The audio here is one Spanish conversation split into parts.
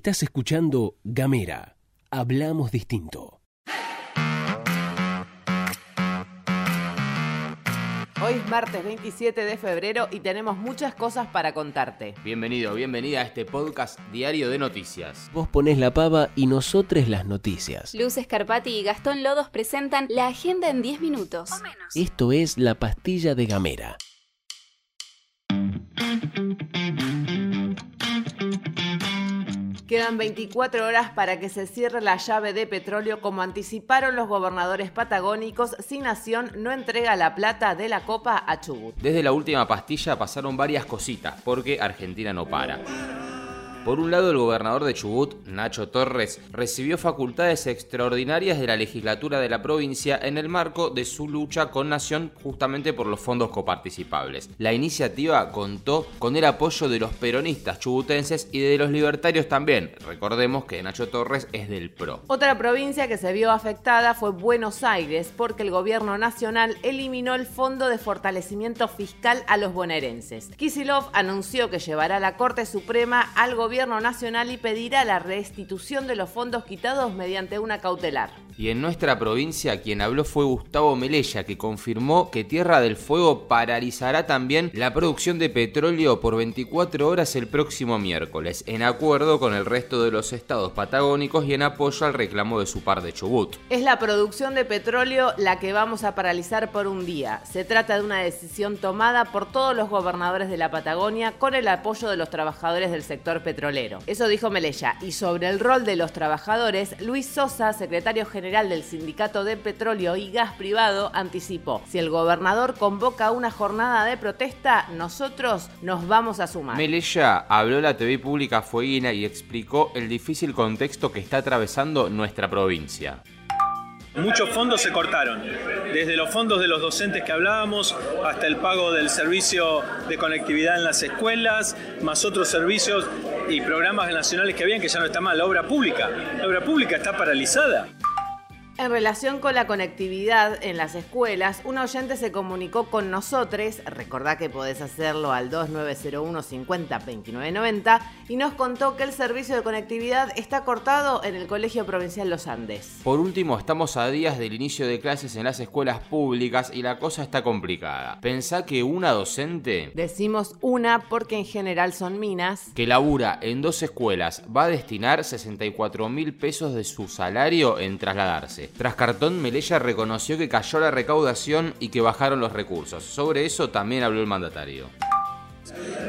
Estás escuchando Gamera. Hablamos distinto. Hoy es martes 27 de febrero y tenemos muchas cosas para contarte. Bienvenido, bienvenida a este podcast diario de noticias. Vos ponés la pava y nosotros las noticias. Luz Escarpati y Gastón Lodos presentan la agenda en 10 minutos. Esto es la pastilla de Gamera. Quedan 24 horas para que se cierre la llave de petróleo como anticiparon los gobernadores patagónicos si Nación no entrega la plata de la copa a Chubut. Desde la última pastilla pasaron varias cositas, porque Argentina no para. Por un lado, el gobernador de Chubut, Nacho Torres, recibió facultades extraordinarias de la legislatura de la provincia en el marco de su lucha con Nación justamente por los fondos coparticipables. La iniciativa contó con el apoyo de los peronistas chubutenses y de los libertarios también. Recordemos que Nacho Torres es del PRO. Otra provincia que se vio afectada fue Buenos Aires porque el gobierno nacional eliminó el fondo de fortalecimiento fiscal a los bonaerenses. Kisilov anunció que llevará a la Corte Suprema al gobierno gobierno nacional y pedirá la restitución de los fondos quitados mediante una cautelar. Y en nuestra provincia quien habló fue Gustavo Melella, que confirmó que Tierra del Fuego paralizará también la producción de petróleo por 24 horas el próximo miércoles, en acuerdo con el resto de los estados patagónicos y en apoyo al reclamo de su par de Chubut. Es la producción de petróleo la que vamos a paralizar por un día. Se trata de una decisión tomada por todos los gobernadores de la Patagonia con el apoyo de los trabajadores del sector petrolero eso dijo Melella. Y sobre el rol de los trabajadores, Luis Sosa, secretario general del Sindicato de Petróleo y Gas Privado, anticipó, si el gobernador convoca una jornada de protesta, nosotros nos vamos a sumar. Melella habló en la TV pública Fueguina y explicó el difícil contexto que está atravesando nuestra provincia. Muchos fondos se cortaron, desde los fondos de los docentes que hablábamos hasta el pago del servicio de conectividad en las escuelas, más otros servicios y programas nacionales que habían que ya no está mal, la obra pública. La obra pública está paralizada. En relación con la conectividad en las escuelas, un oyente se comunicó con nosotros, recordá que podés hacerlo al 2901 50 2990, y nos contó que el servicio de conectividad está cortado en el Colegio Provincial Los Andes. Por último, estamos a días del inicio de clases en las escuelas públicas y la cosa está complicada. Pensá que una docente... Decimos una porque en general son minas. Que labura en dos escuelas va a destinar 64 mil pesos de su salario en trasladarse. Tras cartón, Melella reconoció que cayó la recaudación y que bajaron los recursos. Sobre eso también habló el mandatario.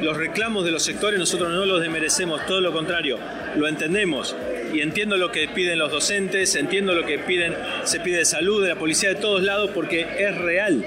Los reclamos de los sectores nosotros no los desmerecemos, todo lo contrario, lo entendemos y entiendo lo que piden los docentes, entiendo lo que piden, se pide de salud, de la policía, de todos lados, porque es real,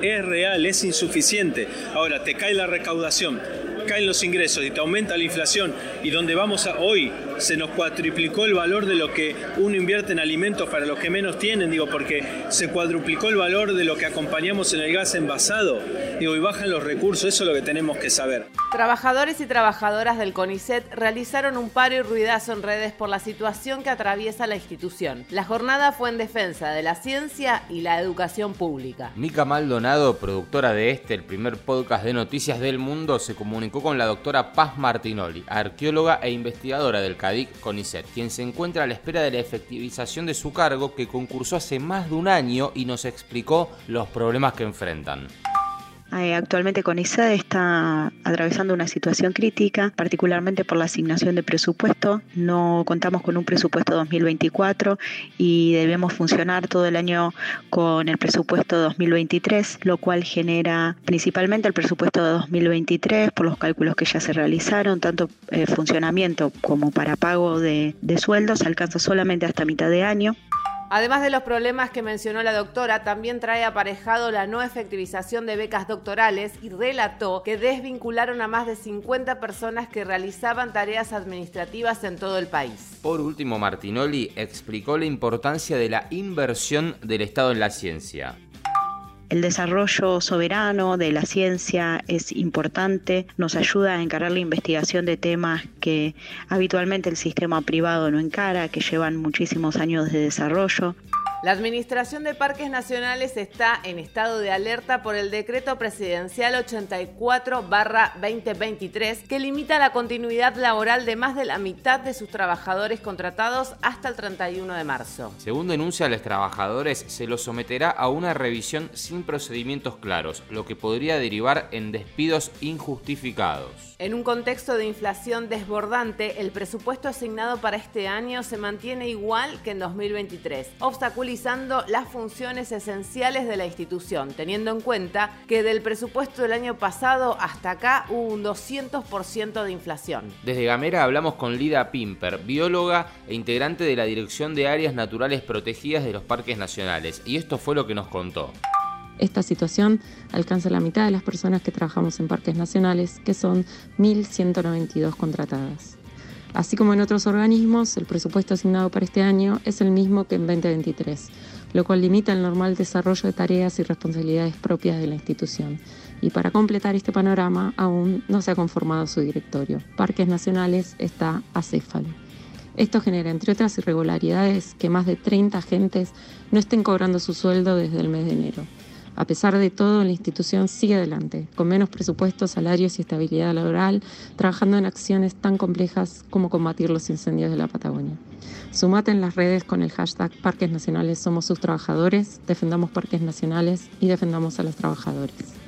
es real, es insuficiente. Ahora, te cae la recaudación, caen los ingresos y te aumenta la inflación y donde vamos a hoy se nos cuadruplicó el valor de lo que uno invierte en alimentos para los que menos tienen, digo, porque se cuadruplicó el valor de lo que acompañamos en el gas envasado, digo, y bajan los recursos, eso es lo que tenemos que saber. Trabajadores y trabajadoras del CONICET realizaron un paro y ruidazo en redes por la situación que atraviesa la institución. La jornada fue en defensa de la ciencia y la educación pública. Mica Maldonado, productora de este, el primer podcast de noticias del mundo, se comunicó con la doctora Paz Martinoli, arqueóloga e investigadora del CADIC CONICET, quien se encuentra a la espera de la efectivización de su cargo que concursó hace más de un año y nos explicó los problemas que enfrentan. Eh, actualmente CONICET está atravesando una situación crítica, particularmente por la asignación de presupuesto. No contamos con un presupuesto 2024 y debemos funcionar todo el año con el presupuesto 2023, lo cual genera principalmente el presupuesto de 2023 por los cálculos que ya se realizaron, tanto eh, funcionamiento como para pago de, de sueldos, alcanza solamente hasta mitad de año. Además de los problemas que mencionó la doctora, también trae aparejado la no efectivización de becas doctorales y relató que desvincularon a más de 50 personas que realizaban tareas administrativas en todo el país. Por último, Martinoli explicó la importancia de la inversión del Estado en la ciencia. El desarrollo soberano de la ciencia es importante, nos ayuda a encarar la investigación de temas que habitualmente el sistema privado no encara, que llevan muchísimos años de desarrollo. La Administración de Parques Nacionales está en estado de alerta por el decreto presidencial 84-2023 que limita la continuidad laboral de más de la mitad de sus trabajadores contratados hasta el 31 de marzo. Según denuncia a los trabajadores, se los someterá a una revisión sin procedimientos claros, lo que podría derivar en despidos injustificados. En un contexto de inflación desbordante, el presupuesto asignado para este año se mantiene igual que en 2023, obstaculizando las funciones esenciales de la institución, teniendo en cuenta que del presupuesto del año pasado hasta acá hubo un 200% de inflación. Desde Gamera hablamos con Lida Pimper, bióloga e integrante de la Dirección de Áreas Naturales Protegidas de los Parques Nacionales, y esto fue lo que nos contó. Esta situación alcanza la mitad de las personas que trabajamos en parques nacionales, que son 1.192 contratadas. Así como en otros organismos, el presupuesto asignado para este año es el mismo que en 2023, lo cual limita el normal desarrollo de tareas y responsabilidades propias de la institución. Y para completar este panorama, aún no se ha conformado su directorio. Parques Nacionales está acéfalo. Esto genera, entre otras irregularidades, que más de 30 agentes no estén cobrando su sueldo desde el mes de enero. A pesar de todo, la institución sigue adelante, con menos presupuestos, salarios y estabilidad laboral, trabajando en acciones tan complejas como combatir los incendios de la Patagonia. Sumate en las redes con el hashtag Parques Nacionales Somos sus trabajadores, defendamos parques nacionales y defendamos a los trabajadores.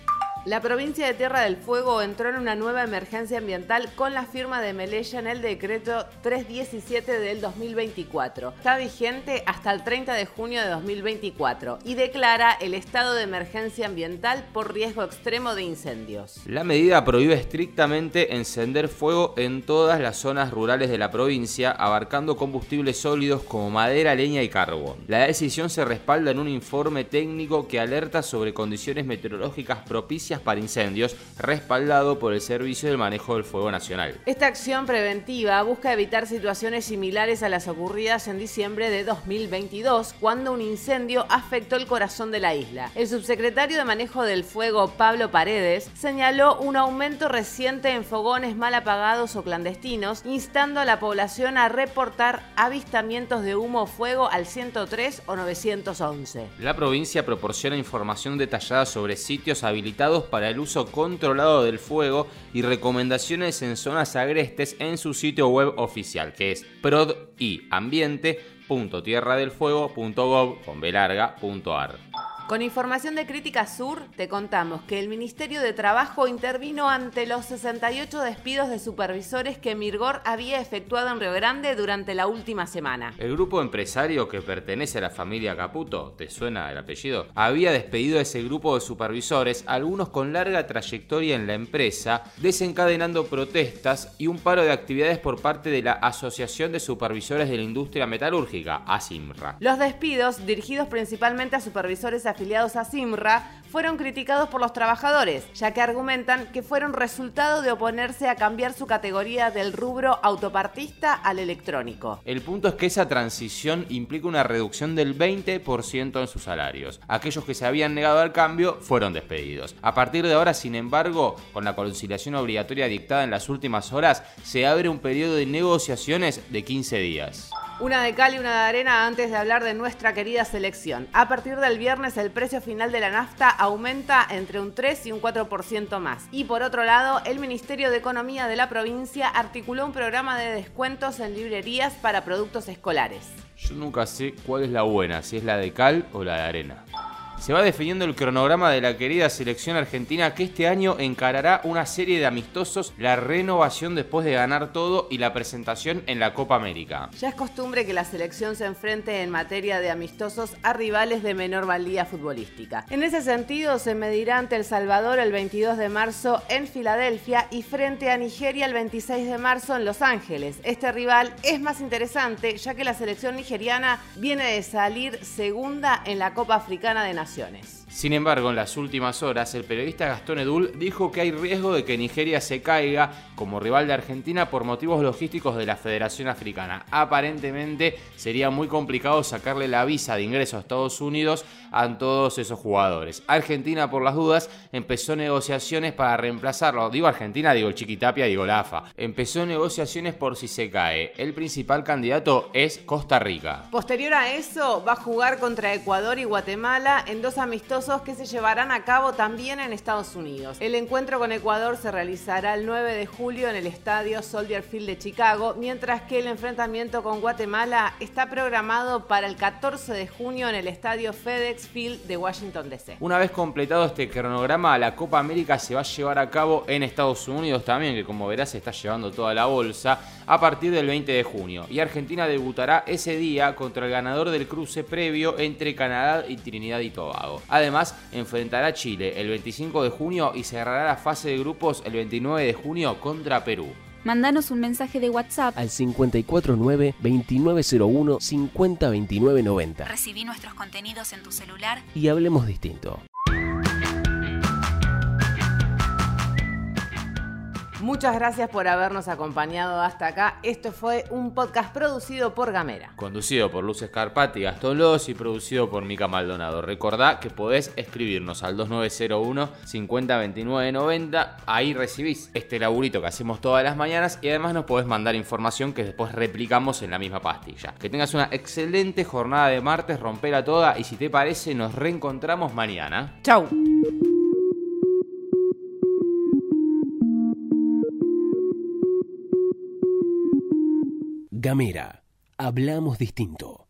La provincia de Tierra del Fuego entró en una nueva emergencia ambiental con la firma de Melella en el decreto 317 del 2024. Está vigente hasta el 30 de junio de 2024 y declara el estado de emergencia ambiental por riesgo extremo de incendios. La medida prohíbe estrictamente encender fuego en todas las zonas rurales de la provincia, abarcando combustibles sólidos como madera, leña y carbón. La decisión se respalda en un informe técnico que alerta sobre condiciones meteorológicas propicias para incendios, respaldado por el Servicio del Manejo del Fuego Nacional. Esta acción preventiva busca evitar situaciones similares a las ocurridas en diciembre de 2022, cuando un incendio afectó el corazón de la isla. El subsecretario de Manejo del Fuego, Pablo Paredes, señaló un aumento reciente en fogones mal apagados o clandestinos, instando a la población a reportar avistamientos de humo o fuego al 103 o 911. La provincia proporciona información detallada sobre sitios habilitados para el uso controlado del fuego y recomendaciones en zonas agrestes en su sitio web oficial, que es prodiambiente.tierradelfuego.gov.ar. Con información de Crítica Sur, te contamos que el Ministerio de Trabajo intervino ante los 68 despidos de supervisores que Mirgor había efectuado en Río Grande durante la última semana. El grupo empresario que pertenece a la familia Caputo, ¿te suena el apellido? Había despedido a ese grupo de supervisores, algunos con larga trayectoria en la empresa, desencadenando protestas y un paro de actividades por parte de la Asociación de Supervisores de la Industria Metalúrgica, ASIMRA. Los despidos, dirigidos principalmente a supervisores afiliados a Simra fueron criticados por los trabajadores, ya que argumentan que fueron resultado de oponerse a cambiar su categoría del rubro autopartista al electrónico. El punto es que esa transición implica una reducción del 20% en sus salarios. Aquellos que se habían negado al cambio fueron despedidos. A partir de ahora, sin embargo, con la conciliación obligatoria dictada en las últimas horas, se abre un periodo de negociaciones de 15 días. Una de cal y una de arena antes de hablar de nuestra querida selección. A partir del viernes el precio final de la nafta aumenta entre un 3 y un 4% más. Y por otro lado, el Ministerio de Economía de la provincia articuló un programa de descuentos en librerías para productos escolares. Yo nunca sé cuál es la buena, si es la de cal o la de arena se va definiendo el cronograma de la querida selección argentina que este año encarará una serie de amistosos, la renovación después de ganar todo y la presentación en la Copa América. Ya es costumbre que la selección se enfrente en materia de amistosos a rivales de menor valía futbolística. En ese sentido, se medirá ante El Salvador el 22 de marzo en Filadelfia y frente a Nigeria el 26 de marzo en Los Ángeles. Este rival es más interesante ya que la selección nigeriana viene de salir segunda en la Copa Africana de Naciones vacaciones. Sin embargo, en las últimas horas, el periodista Gastón Edul dijo que hay riesgo de que Nigeria se caiga como rival de Argentina por motivos logísticos de la Federación Africana. Aparentemente sería muy complicado sacarle la visa de ingreso a Estados Unidos a todos esos jugadores. Argentina, por las dudas, empezó negociaciones para reemplazarlo. Digo Argentina, digo el Chiquitapia, digo la AFA. Empezó negociaciones por si se cae. El principal candidato es Costa Rica. Posterior a eso, va a jugar contra Ecuador y Guatemala en dos amistosos que se llevarán a cabo también en Estados Unidos. El encuentro con Ecuador se realizará el 9 de julio en el estadio Soldier Field de Chicago, mientras que el enfrentamiento con Guatemala está programado para el 14 de junio en el estadio FedEx Field de Washington DC. Una vez completado este cronograma, la Copa América se va a llevar a cabo en Estados Unidos también, que como verás se está llevando toda la bolsa, a partir del 20 de junio. Y Argentina debutará ese día contra el ganador del cruce previo entre Canadá y Trinidad y Tobago. Además, enfrentará a Chile el 25 de junio y cerrará la fase de grupos el 29 de junio contra Perú. Mándanos un mensaje de WhatsApp al 549-2901-502990 Recibí nuestros contenidos en tu celular y hablemos distinto. Muchas gracias por habernos acompañado hasta acá. Esto fue un podcast producido por Gamera. Conducido por Luz Escarpati Gastón Lodos y producido por Mica Maldonado. Recordá que podés escribirnos al 2901 502990. Ahí recibís este laburito que hacemos todas las mañanas y además nos podés mandar información que después replicamos en la misma pastilla. Que tengas una excelente jornada de martes, rompela toda y si te parece nos reencontramos mañana. Chau. Gamera, hablamos distinto.